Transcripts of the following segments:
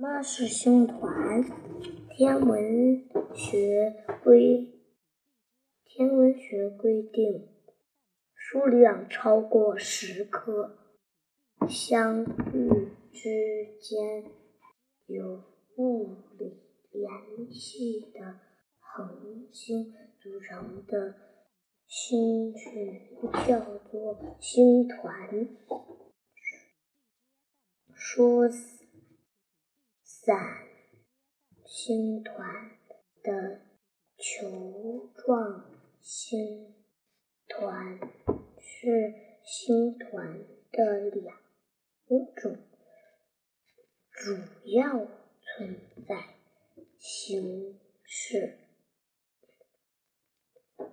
妈是星团，天文学规天文学规定，数量超过十颗相遇之间有物理联系的恒星组成的星群叫做星团。说。散星团的球状星团是星团的两种主要存在形式：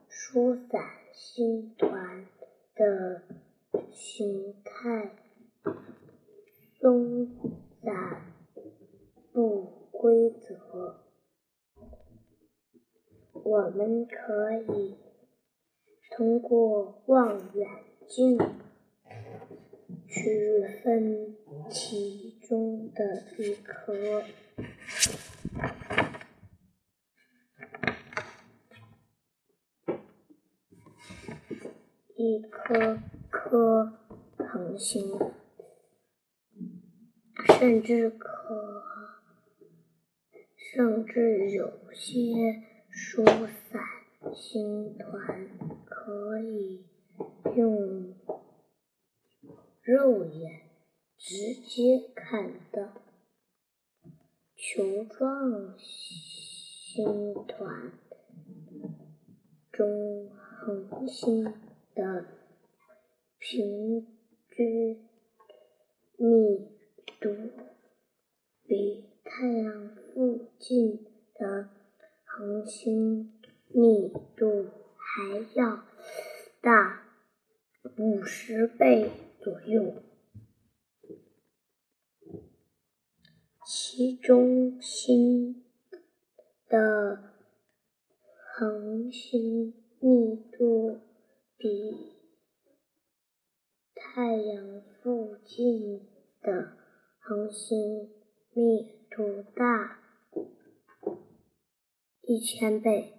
疏散星团的形态松散。不规则，我们可以通过望远镜区分其中的一颗一颗颗恒星，甚至可。甚至有些疏散星团可以用肉眼直接看到。球状星团中恒星的平均密度比太阳。近的恒星密度还要大五十倍左右，其中心的恒星密度比太阳附近的恒星密度大。一千倍。